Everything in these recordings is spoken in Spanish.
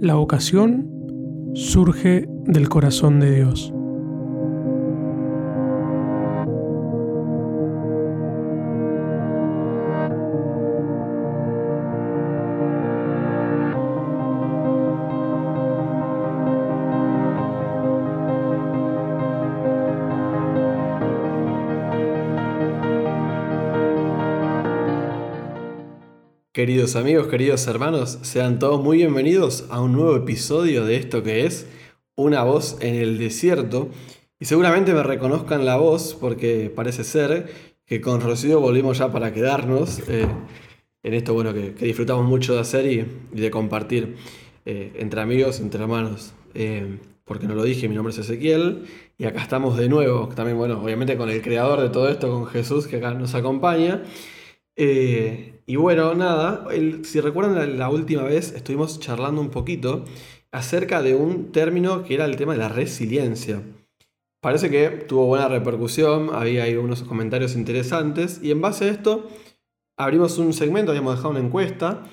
La vocación surge del corazón de Dios. Queridos amigos, queridos hermanos, sean todos muy bienvenidos a un nuevo episodio de esto que es Una voz en el desierto. Y seguramente me reconozcan la voz porque parece ser que con Rocío volvimos ya para quedarnos eh, en esto bueno que, disfrutamos mucho de hacer y, de compartir eh, entre amigos, entre hermanos. Eh, porque no lo dije, mi nombre es Ezequiel y acá estamos de nuevo, también bueno, obviamente con el creador de todo esto, con Jesús que acá nos acompaña. Eh, y bueno, nada, si recuerdan la, última vez estuvimos charlando un poquito acerca de un término que era el tema de la resiliencia. Parece que tuvo buena repercusión, había ahí unos comentarios interesantes y en base a esto abrimos un segmento, habíamos dejado una encuesta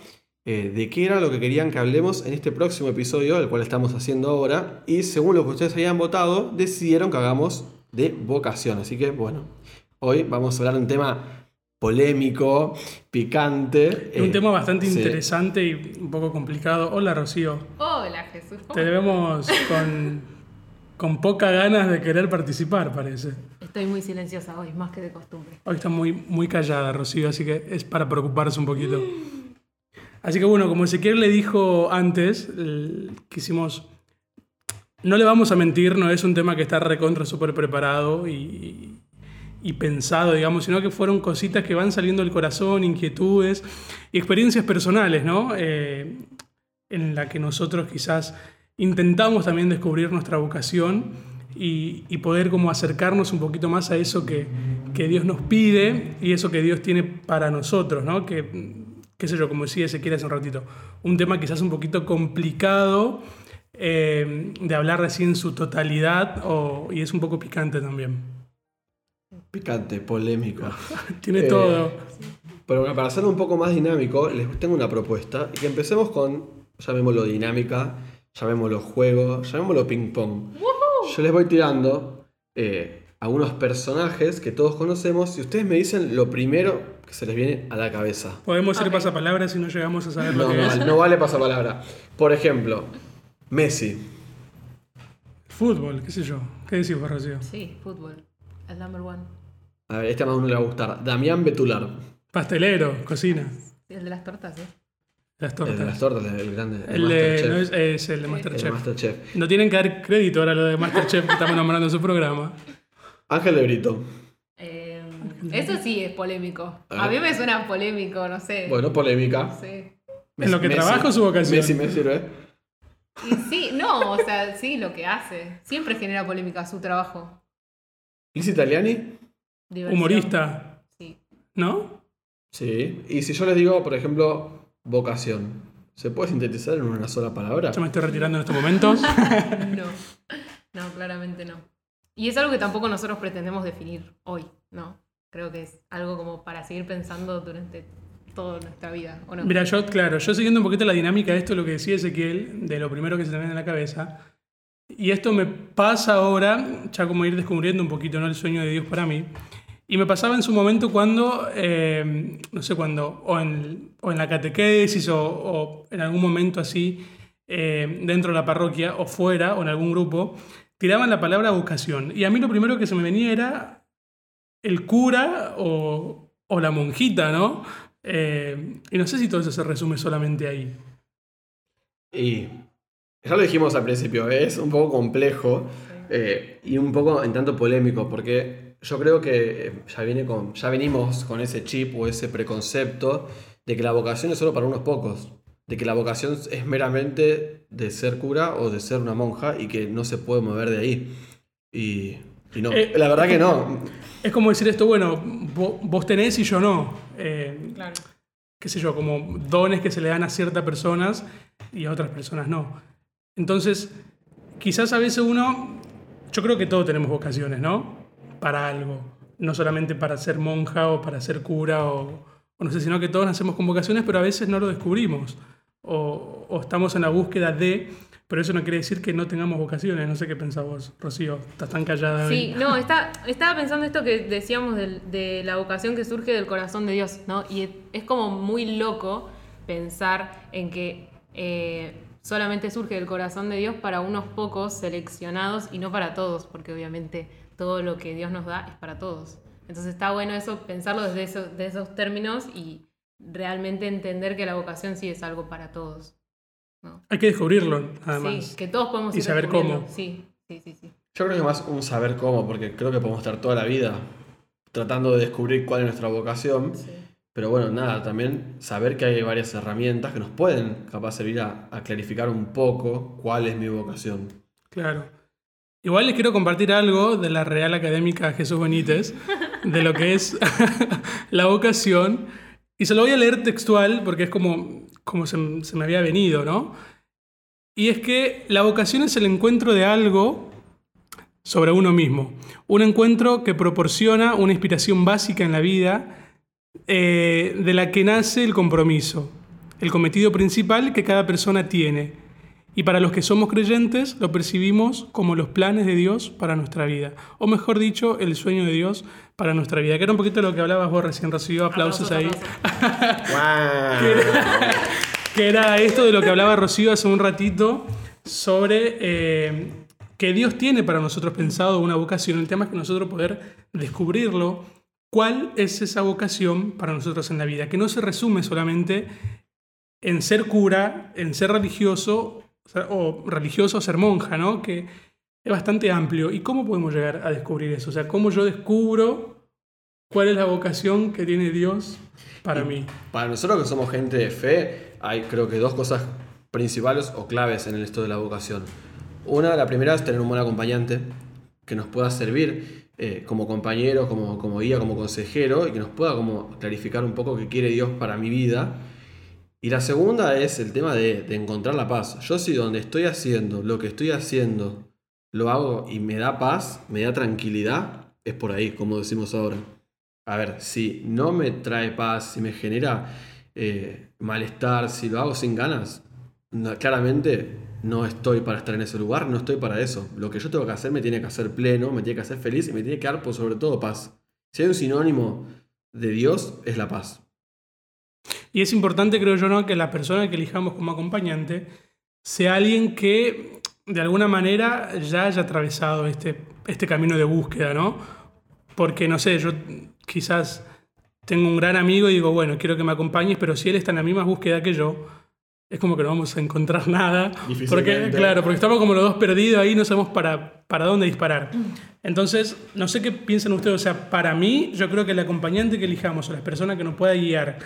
eh, de qué era lo que querían que hablemos en este próximo episodio, el cual estamos haciendo ahora, y según lo que ustedes habían votado, decidieron que hagamos de vocación. Así que bueno, hoy vamos a hablar de un tema polémico, picante. un tema bastante interesante y un poco complicado. Hola, Rocío. Hola, Jesús. Te vemos con, con poca ganas de querer participar, parece. Estoy muy silenciosa hoy, más que de costumbre. Hoy está muy, muy callada, Rocío, así que es para preocuparse un poquito. Así que bueno, como Ezequiel le dijo antes, quisimos... No le vamos a mentir, no es un tema que está recontra súper preparado y, y pensado, digamos, sino que fueron cositas que van saliendo del corazón, inquietudes y experiencias personales, ¿no? Eh, en la que nosotros quizás intentamos también descubrir nuestra vocación y, poder como acercarnos un poquito más a eso que, Dios nos pide y eso que Dios tiene para nosotros, ¿no? Que, qué sé yo, como decía Ezequiel hace un ratito, un tema quizás un poquito complicado eh, de hablar así en su totalidad y es un poco picante también. Picante, polémico. Tiene todo. Pero bueno, para hacerlo un poco más dinámico, les tengo una propuesta. Y que empecemos con, llamémoslo dinámica, llamémoslo juego, llamémoslo ping-pong. Yo les voy tirando eh, algunos personajes que todos conocemos y ustedes me dicen lo primero que se les viene a la cabeza. Podemos ir pasapalabra si no llegamos a saber lo que es. No vale pasapalabra. Por ejemplo, Messi. Fútbol, qué sé yo. ¿Qué decís vos, Rocío? Sí, fútbol. El number one. A ver, este a más uno le va a gustar. Damián Betular. Pastelero, cocina. El de las tortas, ¿eh? Las tortas. El de las tortas, el grande. El, de, no es, el de Masterchef. Masterchef. No tienen que dar crédito ahora lo de Masterchef que estamos nombrando en su programa. Ángel de Brito. Eh, eso sí es polémico. A, mí me suena polémico, no sé. Bueno, polémica. Sí. En lo que trabajo su vocación. Messi me sirve. Y sí, no, o sea, sí, lo que hace. Siempre genera polémica su trabajo. ¿Liz Italiani? Humorista. Sí. ¿No? Sí. Y si yo les digo, por ejemplo, vocación, ¿se puede sintetizar en una sola palabra? Yo me estoy retirando en estos momentos. no. No, claramente no. Y es algo que tampoco nosotros pretendemos definir hoy, ¿no? Creo que es algo como para seguir pensando durante toda nuestra vida, ¿o no? Mira, yo, claro, yo siguiendo un poquito la dinámica de esto, lo que decía Ezequiel, de lo primero que se te viene en la cabeza, y esto me pasa ahora, ya como ir descubriendo un poquito ¿no? el sueño de Dios para mí. Y me pasaba en su momento cuando, eh, no sé cuándo, o en, o en la catequesis o, en algún momento así, eh, dentro de la parroquia o fuera o en algún grupo, tiraban la palabra vocación. Y a mí lo primero que se me venía era el cura o, o la monjita, ¿no? Eh, y no sé si todo eso se resume solamente ahí. Y ya lo dijimos al principio, es un poco complejo eh, y un poco en tanto polémico, porque yo creo que ya, viene con, ya venimos con ese chip o ese preconcepto de que la vocación es solo para unos pocos, de que la vocación es meramente de ser cura o de ser una monja y que no se puede mover de ahí. Y, no, eh, la verdad que no. Es como decir esto, bueno, vos, tenés y yo no. Eh, claro. Qué sé yo, como dones que se le dan a ciertas personas y a otras personas no. Entonces, quizás a veces uno, yo creo que todos tenemos vocaciones, ¿no? Para algo, no solamente para ser monja o para ser cura o, no sé, sino que todos nacemos con vocaciones, pero a veces no lo descubrimos. o, estamos en la búsqueda de, pero eso no quiere decir que no tengamos vocaciones. No sé qué pensás vos, Rocío. Estás tan callada. Sí, no, está, estaba pensando esto que decíamos de, la vocación que surge del corazón de Dios, ¿no? Y es como muy loco pensar en que eh, solamente surge del corazón de Dios para unos pocos seleccionados y no para todos, porque obviamente todo lo que Dios nos da es para todos. Entonces está bueno eso, pensarlo desde esos, de esos términos y realmente entender que la vocación sí es algo para todos. ¿no? Hay que descubrirlo, además. Sí, que todos podemos Y ir saber cómo. Sí, sí, sí, sí. Yo creo que más un saber cómo, porque creo que podemos estar toda la vida tratando de descubrir cuál es nuestra vocación. sí. Pero bueno, nada, también saber que hay varias herramientas que nos pueden capaz servir a, a clarificar un poco cuál es mi vocación. Claro. Igual les quiero compartir algo de la Real Académica Jesús Benítez, de lo que es la vocación. Y se lo voy a leer textual porque es como, como se, se me había venido, ¿no? Y es que la vocación es el encuentro de algo sobre uno mismo. Un encuentro que proporciona una inspiración básica en la vida eh, de la que nace el compromiso, el cometido principal que cada persona tiene. Y para los que somos creyentes lo percibimos como los planes de Dios para nuestra vida. O mejor dicho, el sueño de Dios para nuestra vida. Que era un poquito lo que hablabas vos recién, recibió aplausos, ahí. aplausos. Que era esto de lo que hablaba Rocío hace un ratito sobre eh, que Dios tiene para nosotros pensado una vocación. El tema es que nosotros poder descubrirlo, cuál es esa vocación para nosotros en la vida. Que no se resume solamente en ser cura, en ser religioso o religioso o ser monja, ¿no? Que es bastante amplio. ¿Y cómo podemos llegar a descubrir eso? O sea, ¿cómo yo descubro cuál es la vocación que tiene Dios para mí? Para nosotros que somos gente de fe, hay creo que dos cosas principales o claves en el esto de la vocación. Una, la primera es tener un buen acompañante que nos pueda servir eh, como compañero, como, como guía, como consejero y que nos pueda como clarificar un poco qué quiere Dios para mi vida. Y la segunda es el tema de, de encontrar la paz. Yo si donde estoy haciendo, lo que estoy haciendo, lo hago y me da paz, me da tranquilidad, es por ahí, como decimos ahora. A ver, si no me trae paz, si me genera eh, malestar, si lo hago sin ganas, no- claramente no estoy para estar en ese lugar, no estoy para eso. Lo que yo tengo que hacer me tiene que hacer pleno, me tiene que hacer feliz y me tiene que dar por sobre todo paz. Si hay un sinónimo de Dios, es la paz. Y es importante, creo yo, ¿no? que la persona que elijamos como acompañante sea alguien que de alguna manera ya haya atravesado este, este camino de búsqueda, ¿no? Porque, no sé, yo quizás tengo un gran amigo y digo, bueno, quiero que me acompañes, pero si él está en la misma búsqueda que yo, es como que no vamos a encontrar nada. Porque, Difícilmente. claro, porque estamos como los dos perdidos ahí, no sabemos para, para dónde disparar. Entonces, no sé qué piensan ustedes. O sea, para mí, yo creo que el acompañante que elijamos o la persona que nos pueda guiar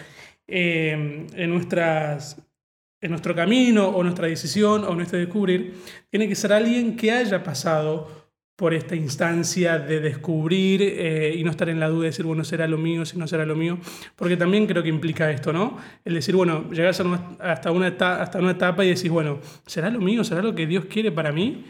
eh, en, nuestras, en nuestro camino o nuestra decisión o nuestro descubrir, tiene que ser alguien que haya pasado por esta instancia de descubrir eh, y no estar en la duda de decir, bueno, será lo mío, si no será lo mío, porque también creo que implica esto, ¿no? El decir, bueno, llegas hasta, una eta- hasta una etapa y decís, bueno, ¿será lo mío? ¿Será lo que Dios quiere para mí?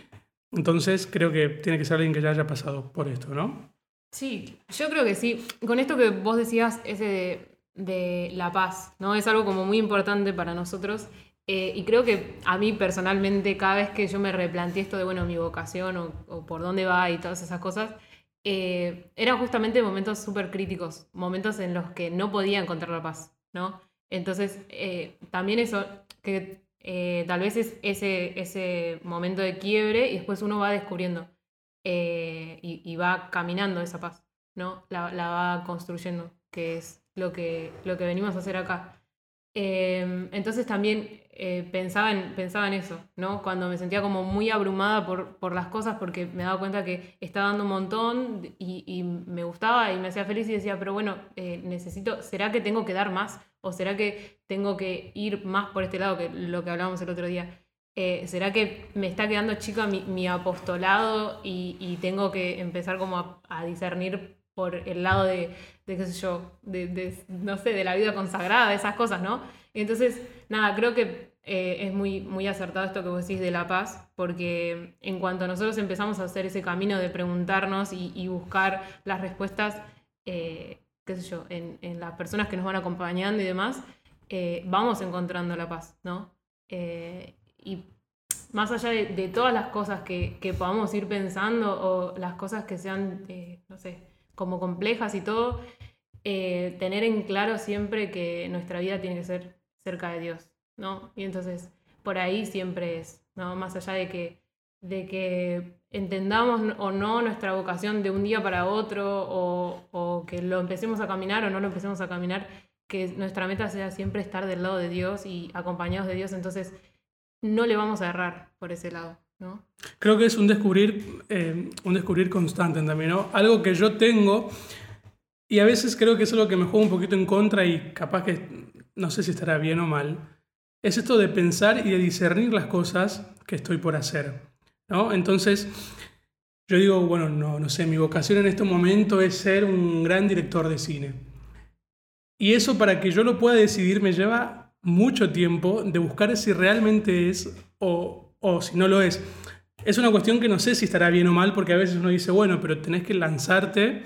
Entonces creo que tiene que ser alguien que ya haya pasado por esto, ¿no? Sí, yo creo que sí. Con esto que vos decías, ese de, de la paz, ¿no? Es algo como muy importante para nosotros. Eh, y creo que a mí personalmente, cada vez que yo me replanteé esto de, bueno, mi vocación o, por dónde va y todas esas cosas, eh, eran justamente momentos súper críticos, momentos en los que no podía encontrar la paz, ¿no? Entonces, eh, también eso, que eh, tal vez es ese, ese momento de quiebre y después uno va descubriendo y, va caminando esa paz, ¿no? La, la va construyendo, que es lo que, lo que venimos a hacer acá. Entonces también eh, pensaba, en, eso, ¿no? Cuando me sentía como muy abrumada por, por las cosas porque me daba cuenta que estaba dando un montón y, y me gustaba y me hacía feliz y decía, pero bueno, eh, necesito, ¿será que tengo que dar más? ¿O será que tengo que ir más por este lado, que lo que hablábamos el otro día? Eh, ¿Será que me está quedando chica mi, mi apostolado y, y tengo que empezar como a discernir por el lado de, qué sé yo, de, no sé, de la vida consagrada, de esas cosas, ¿no? Entonces, nada, creo que eh, es muy, muy acertado esto que vos decís de la paz, porque en cuanto nosotros empezamos a hacer ese camino de preguntarnos y, buscar las respuestas, eh, qué sé yo, en, las personas que nos van acompañando y demás, eh, vamos encontrando la paz, ¿no? Y más allá de, todas las cosas que, podamos ir pensando o las cosas que sean, no sé, como complejas y todo, eh, tener en claro siempre que nuestra vida tiene que ser cerca de Dios, ¿no? Y entonces, por ahí siempre es, ¿no? Más allá de que, de que entendamos o no nuestra vocación de un día para otro o, o que lo empecemos a caminar o no lo empecemos a caminar, que nuestra meta sea siempre estar del lado de Dios y acompañados de Dios, entonces no le vamos a errar por ese lado. ¿No? Creo que es un descubrir, eh, un descubrir constante también, ¿no? Algo que yo tengo y a veces creo que es algo que me juega un poquito en contra y capaz que no sé si estará bien o mal, es esto de pensar y de discernir las cosas que estoy por hacer, ¿no? Entonces, yo digo, bueno, no, no sé, mi vocación en este momento es ser un gran director de cine. Y eso para que yo lo pueda decidir me lleva mucho tiempo de buscar si realmente es o, o si no lo es. Es una cuestión que no sé si estará bien o mal porque a veces uno dice, bueno, pero tenés que lanzarte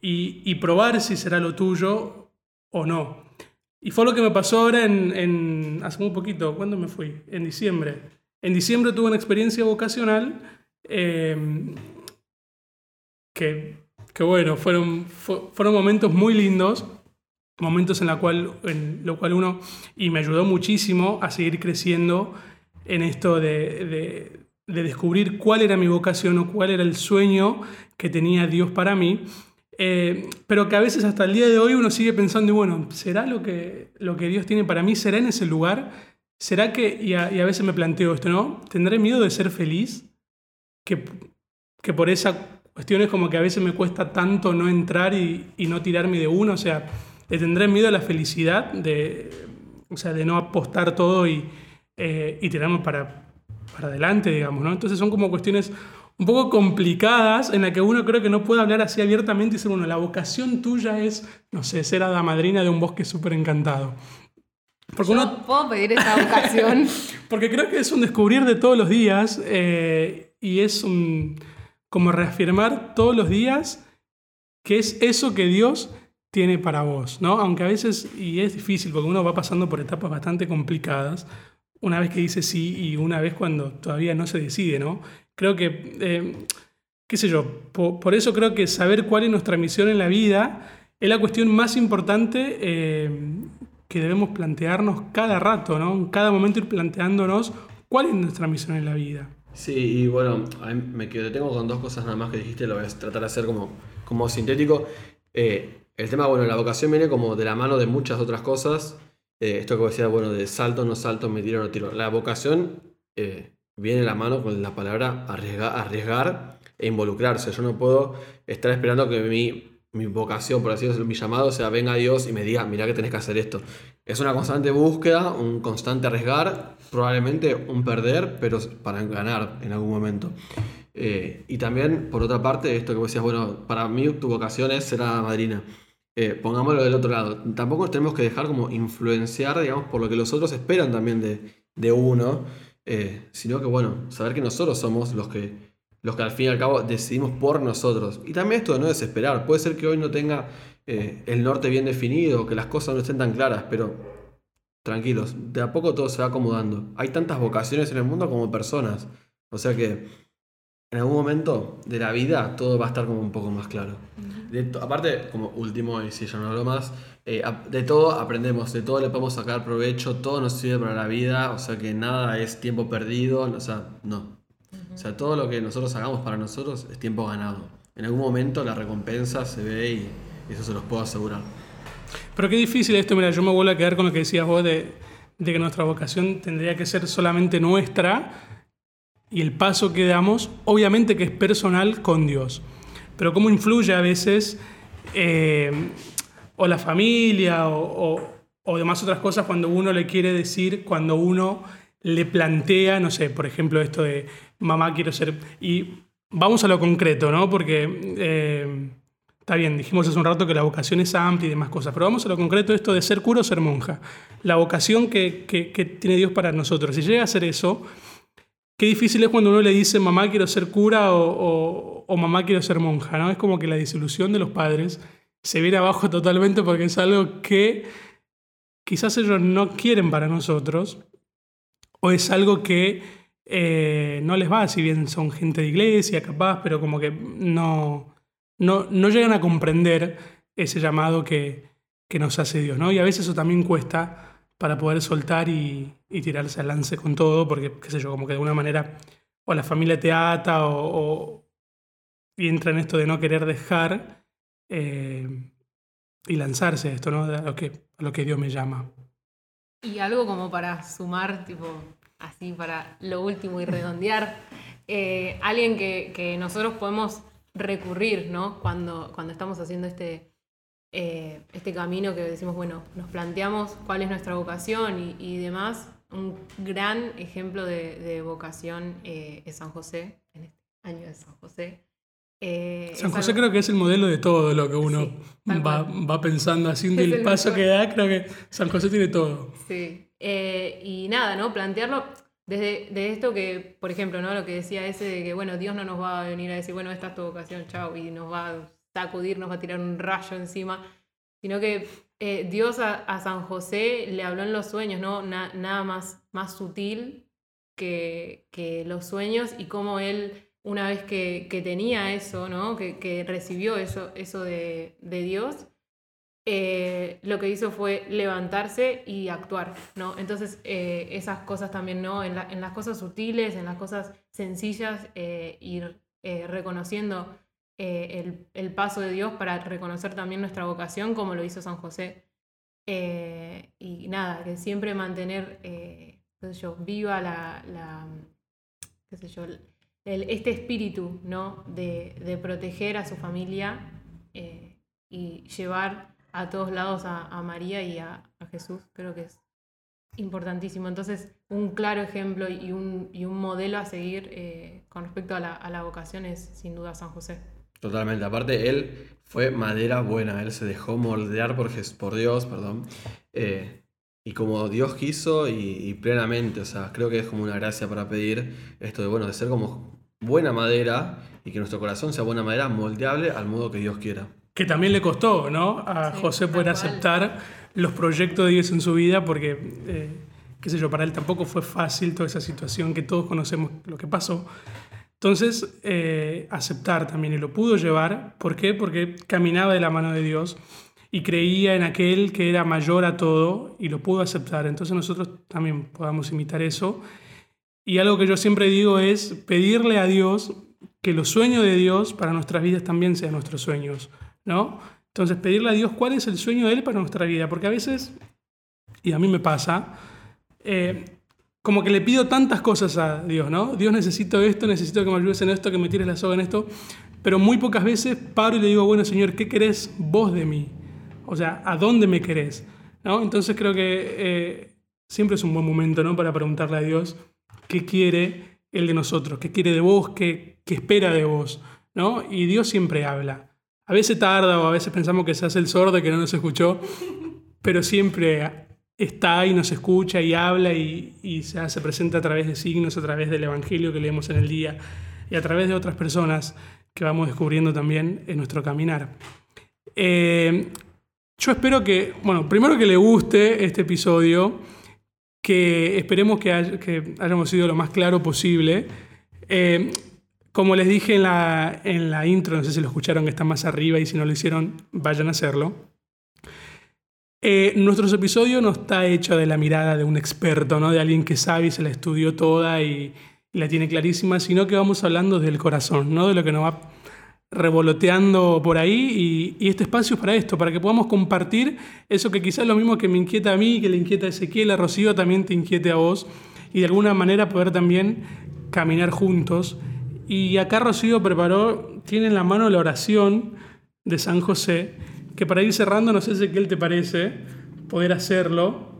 y, y probar si será lo tuyo o no. Y fue lo que me pasó ahora en, en, hace muy poquito, ¿cuándo me fui? En diciembre. En diciembre tuve una experiencia vocacional eh, que, que, bueno, fueron, fueron momentos muy lindos momentos en, la cual, en lo cual uno, y me ayudó muchísimo a seguir creciendo en esto de, de, de, descubrir cuál era mi vocación o cuál era el sueño que tenía Dios para mí, eh, pero que a veces hasta el día de hoy uno sigue pensando, y bueno, ¿será lo que, lo que Dios tiene para mí? ¿Será en ese lugar? ¿Será que, y a, veces me planteo esto, ¿no? ¿Tendré miedo de ser feliz? Que, que por esa cuestión es como que a veces me cuesta tanto no entrar y, y no tirarme de uno, o sea, le tendré miedo a la felicidad, de, o sea, de no apostar todo y, eh, y tirarme para, para adelante, digamos, ¿no? Entonces son como cuestiones un poco complicadas en las que uno creo que no puede hablar así abiertamente y decir, bueno, la vocación tuya es, no sé, ser hada madrina de un bosque súper encantado. Porque Yo uno... puedo pedir esa vocación. porque creo que es un descubrir de todos los días eh, y es un, como reafirmar todos los días que es eso que Dios tiene para vos, ¿no? Aunque a veces, y es difícil porque uno va pasando por etapas bastante complicadas, una vez que dice sí y una vez cuando todavía no se decide, ¿no? Creo que, eh, qué sé yo, por, por, eso creo que saber cuál es nuestra misión en la vida es la cuestión más importante eh, que debemos plantearnos cada rato, ¿no? En cada momento ir planteándonos cuál es nuestra misión en la vida. Sí, y bueno, me quedo, tengo con dos cosas nada más que dijiste, lo voy a tratar de hacer como, como sintético. Eh, el tema, bueno, la vocación viene como de la mano de muchas otras cosas. Eh, esto que decía, bueno, de salto, no salto, me tiro, no tiro. La vocación eh, viene de la mano con la palabra arriesgar, arriesgar e involucrarse. Yo no puedo estar esperando que mi, mi vocación, por así decirlo, mi llamado sea venga Dios y me diga, mira que tenés que hacer esto. Es una constante búsqueda, un constante arriesgar, probablemente un perder, pero para ganar en algún momento. Eh, y también, por otra parte, esto que vos decías, bueno, para mí tu vocación es ser la madrina. Eh, pongámoslo del otro lado. Tampoco nos tenemos que dejar como influenciar, digamos, por lo que los otros esperan también de, de uno, eh, sino que, bueno, saber que nosotros somos los que, los que al fin y al cabo decidimos por nosotros. Y también esto de no desesperar. Puede ser que hoy no tenga eh, el norte bien definido, que las cosas no estén tan claras, pero tranquilos, de a poco todo se va acomodando. Hay tantas vocaciones en el mundo como personas. O sea que en algún momento de la vida todo va a estar como un poco más claro. De aparte, como último, y si ya no hablo más, eh, de todo aprendemos, de todo le podemos sacar provecho, todo nos sirve para la vida, o sea que nada es tiempo perdido, o sea, no. Uh -huh. O sea, todo lo que nosotros hagamos para nosotros es tiempo ganado. En algún momento la recompensa se ve y eso se los puedo asegurar. Pero qué difícil esto, mira, yo me vuelvo a quedar con lo que decías vos de, de que nuestra vocación tendría que ser solamente nuestra y el paso que damos, obviamente que es personal con Dios. Pero cómo influye a veces eh, o la familia o, o, demás otras cosas cuando uno le quiere decir, cuando uno le plantea, no sé, por ejemplo, esto de mamá quiero ser... Y vamos a lo concreto, ¿no? Porque eh, está bien, dijimos hace un rato que la vocación es amplia y demás cosas, pero vamos a lo concreto, esto de ser cura o ser monja. La vocación que, que tiene Dios para nosotros. Si llega a ser eso Qué difícil es cuando uno le dice mamá quiero ser cura o, mamá quiero ser monja, ¿no? Es como que la disolución de los padres se viene abajo totalmente porque es algo que quizás ellos no quieren para nosotros o es algo que eh, no les va, si bien son gente de iglesia, capaz, pero como que no, no, no llegan a comprender ese llamado que, que, nos hace Dios, ¿no? Y a veces eso también cuesta para poder soltar y, y, tirarse al lance con todo, porque, qué sé yo, como que de alguna manera o la familia te ata o, y entra en esto de no querer dejar eh, y lanzarse esto, ¿no? A lo, que, lo que Dios me llama. Y algo como para sumar, tipo, así para lo último y redondear, eh, alguien que, que, nosotros podemos recurrir, ¿no? Cuando, cuando estamos haciendo este, eh, este camino que decimos, bueno, nos planteamos cuál es nuestra vocación y demás. Un gran ejemplo de, de vocación eh, es San José, en este año de San José. Eh, San José algo... creo que es el modelo de todo lo que uno sí, va, va, pensando, haciendo el, el paso mejor. que da, creo que San José tiene todo. Sí, eh, y nada, ¿no? Plantearlo desde, desde, esto que, por ejemplo, ¿no? Lo que decía ese de que, bueno, Dios no nos va a venir a decir, bueno, esta es tu vocación, chao, y nos va a sacudir, nos va a tirar un rayo encima, sino que eh, Dios a, San José le habló en los sueños, ¿no? Na, nada más, más sutil que, que los sueños y cómo él una vez que, que tenía eso, ¿no? que, recibió eso, eso de, Dios, eh, lo que hizo fue levantarse y actuar. ¿no? Entonces, eh, esas cosas también, ¿no? En, en, las cosas sutiles, en las cosas sencillas, ir reconociendo el, el, paso de Dios para reconocer también nuestra vocación, como lo hizo San José. y nada, que siempre mantener, sé yo, viva la, la qué sé yo, el, este espíritu ¿no? de, de, proteger a su familia eh, y llevar a todos lados a, María y a, Jesús, creo que es importantísimo. Entonces, un claro ejemplo y un, y un modelo a seguir eh, con respecto a la, a la, vocación es sin duda San José. Totalmente, aparte él fue madera buena, él se dejó moldear por, por Dios, perdón, eh, y como Dios quiso y, y, plenamente, o sea, creo que es como una gracia para pedir esto de, bueno, de ser como buena madera y que nuestro corazón sea buena madera moldeable al modo que Dios quiera. Que también le costó, ¿no? A sí, José poder aceptar los proyectos de Dios en su vida porque, eh, qué sé yo, para él tampoco fue fácil toda esa situación que todos conocemos lo que pasó. Entonces, eh, aceptar también y lo pudo llevar. ¿Por qué? Porque caminaba de la mano de Dios y creía en aquel que era mayor a todo y lo pudo aceptar. Entonces nosotros también podamos imitar eso. Y algo que yo siempre digo es pedirle a Dios que los sueños de Dios para nuestras vidas también sean nuestros sueños, ¿no? Entonces pedirle a Dios cuál es el sueño de Él para nuestra vida, porque a veces, y a mí me pasa, eh, como que le pido tantas cosas a Dios, ¿no? Dios necesito esto, necesito que me ayudes en esto, que me tires la soga en esto, pero muy pocas veces paro y le digo, bueno Señor, ¿qué querés vos de mí? O sea, ¿a dónde me querés? ¿No? Entonces creo que eh, siempre es un buen momento ¿no? para preguntarle a Dios qué quiere Él de nosotros, qué quiere de vos, qué, espera de vos. ¿no? Y Dios siempre habla. A veces tarda o a veces pensamos que se hace el sordo que no nos escuchó, pero siempre está y nos escucha y habla y, se, se presenta a través de signos, a través del Evangelio que leemos en el día y a través de otras personas que vamos descubriendo también en nuestro caminar. Eh, yo espero que, bueno, primero que le guste este episodio, que esperemos que hayamos sido lo más claro posible. Eh, como les dije en la, en la intro, no sé si lo escucharon que está más arriba y si no lo hicieron, vayan a hacerlo. Eh, nuestro episodio no está hecho de la mirada de un experto, ¿no? de alguien que sabe y se la estudió toda y, la tiene clarísima, sino que vamos hablando del corazón, ¿no? de lo que nos va revoloteando por ahí y, y, este espacio es para esto, para que podamos compartir eso que quizás lo mismo que me inquieta a mí, que le inquieta a Ezequiel, a Rocío también te inquiete a vos y de alguna manera poder también caminar juntos. Y acá Rocío preparó, tiene en la mano la oración de San José, que para ir cerrando, no sé si qué te parece, poder hacerlo,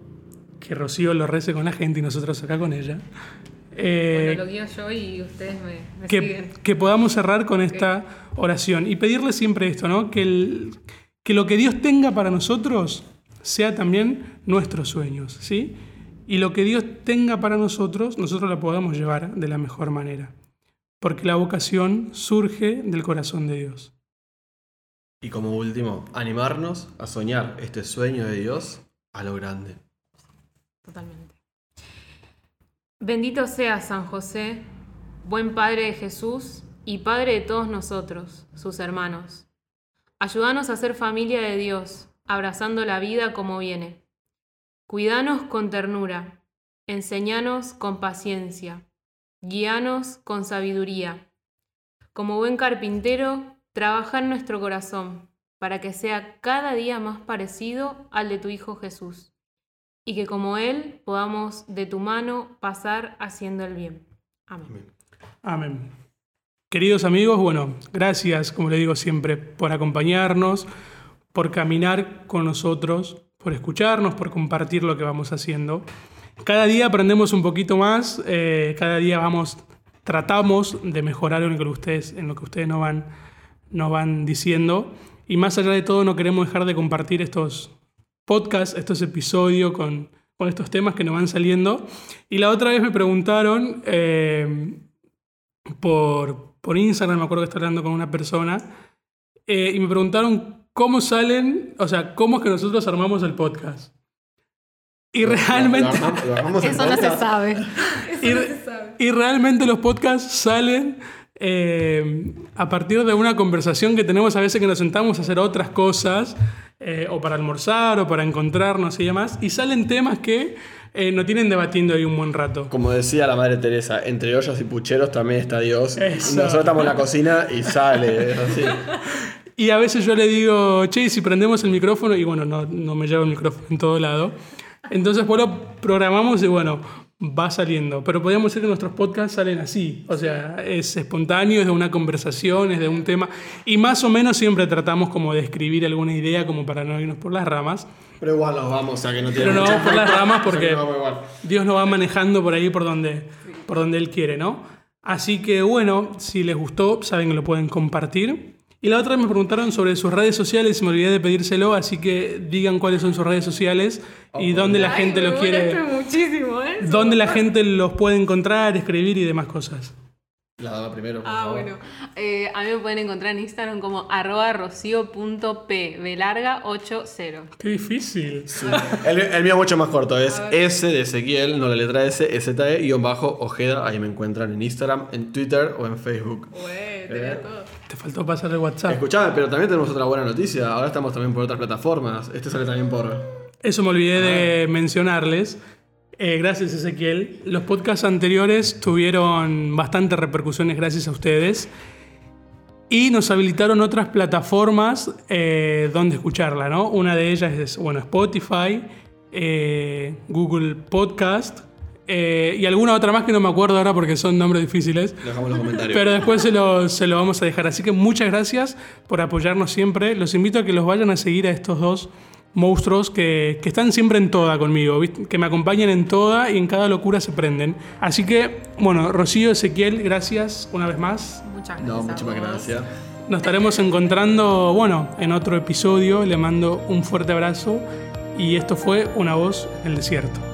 que Rocío lo rece con la gente y nosotros acá con ella. Eh, bueno, lo guío yo y ustedes me, me que, siguen. que, podamos cerrar con okay. esta oración y pedirle siempre esto, ¿no? Que, el, que lo que Dios tenga para nosotros sea también nuestros sueños, ¿sí? Y lo que Dios tenga para nosotros, nosotros lo podamos llevar de la mejor manera. Porque la vocación surge del corazón de Dios. Y como último, animarnos a soñar este sueño de Dios a lo grande. Totalmente. Bendito seas, San José, buen Padre de Jesús y Padre de todos nosotros, sus hermanos. Ayúdanos a ser familia de Dios, abrazando la vida como viene. Cuidanos con ternura, enseñanos con paciencia, guíanos con sabiduría. Como buen carpintero, trabaja en nuestro corazón para que sea cada día más parecido al de tu Hijo Jesús, y que como Él podamos de tu mano pasar haciendo el bien. Amén. Amén. Queridos amigos, bueno, gracias, como le digo siempre, por acompañarnos, por caminar con nosotros, por escucharnos, por compartir lo que vamos haciendo. Cada día aprendemos un poquito más, eh, cada día vamos, tratamos de mejorar en lo que ustedes, en lo que ustedes nos van, nos van diciendo. Y más allá de todo, no queremos dejar de compartir estos podcasts, estos episodios con, con estos temas que nos van saliendo. Y la otra vez me preguntaron eh, por, por Instagram, me acuerdo que estaba hablando con una persona, eh, y me preguntaron cómo salen, o sea, cómo es que nosotros armamos el podcast. Y realmente... Eso no se sabe. y, y realmente los podcasts salen eh, a partir de una conversación que tenemos a veces que nos sentamos a hacer otras cosas, eh, o para almorzar, o para encontrarnos y demás, y salen temas que eh, nos tienen debatiendo ahí un buen rato. Como decía la madre Teresa, entre ollas y pucheros también está Dios. Nosotros estamos en la cocina y sale, así. Y a veces yo le digo, che, si prendemos el micrófono, y bueno, no, no me llevo el micrófono en todo lado. Entonces, bueno, programamos y bueno, va saliendo. Pero podríamos decir que nuestros podcasts salen así. O sea, es espontáneo, es de una conversación, es de un tema. Y más o menos siempre tratamos como de escribir alguna idea como para no irnos por las ramas. Pero igual nos vamos, o sea que no tiene Pero vamos por las ramas porque. Dios nos va manejando por ahí por donde, por donde Él quiere, ¿no? Así que bueno, si les gustó, saben que lo pueden compartir. Y la otra vez me preguntaron sobre sus redes sociales y me olvidé de pedírselo, así que digan cuáles son sus redes sociales y dónde la gente los quiere, muchísimo, ¿eh? dónde la gente los puede encontrar, escribir y demás cosas. La dama primero. por Ah, favor. bueno. Eh, a mí me pueden encontrar en Instagram como arroba rocio.p, larga 80. Qué difícil. El, el mío es mucho más corto, es S de Ezequiel, no la letra S, STE, guion bajo, Ojeda, ahí me encuentran en Instagram, en Twitter o en Facebook. tenía todo. Te faltó pasar el WhatsApp. Escuchame, pero también tenemos otra buena noticia, ahora estamos también por otras plataformas, este sale también por... Eso me olvidé de mencionarles. Eh, gracias Ezequiel. Los podcasts anteriores tuvieron bastantes repercusiones gracias a ustedes. Y nos habilitaron otras plataformas eh, donde escucharla, ¿no? Una de ellas es, bueno, Spotify, eh, Google Podcast eh, y alguna otra más que no me acuerdo ahora porque son nombres difíciles. Dejamos en los comentarios. Pero después se lo, se lo vamos a dejar. Así que muchas gracias por apoyarnos siempre. Los invito a que los vayan a seguir a estos dos monstruos que, que están siempre en toda conmigo, ¿viste? que me acompañan en toda y en cada locura se prenden. Así que, bueno, Rocío, Ezequiel, gracias una vez más. Muchas gracias. No, muchísimas gracias. Nos estaremos encontrando, bueno, en otro episodio. Le mando un fuerte abrazo y esto fue Una voz en el desierto.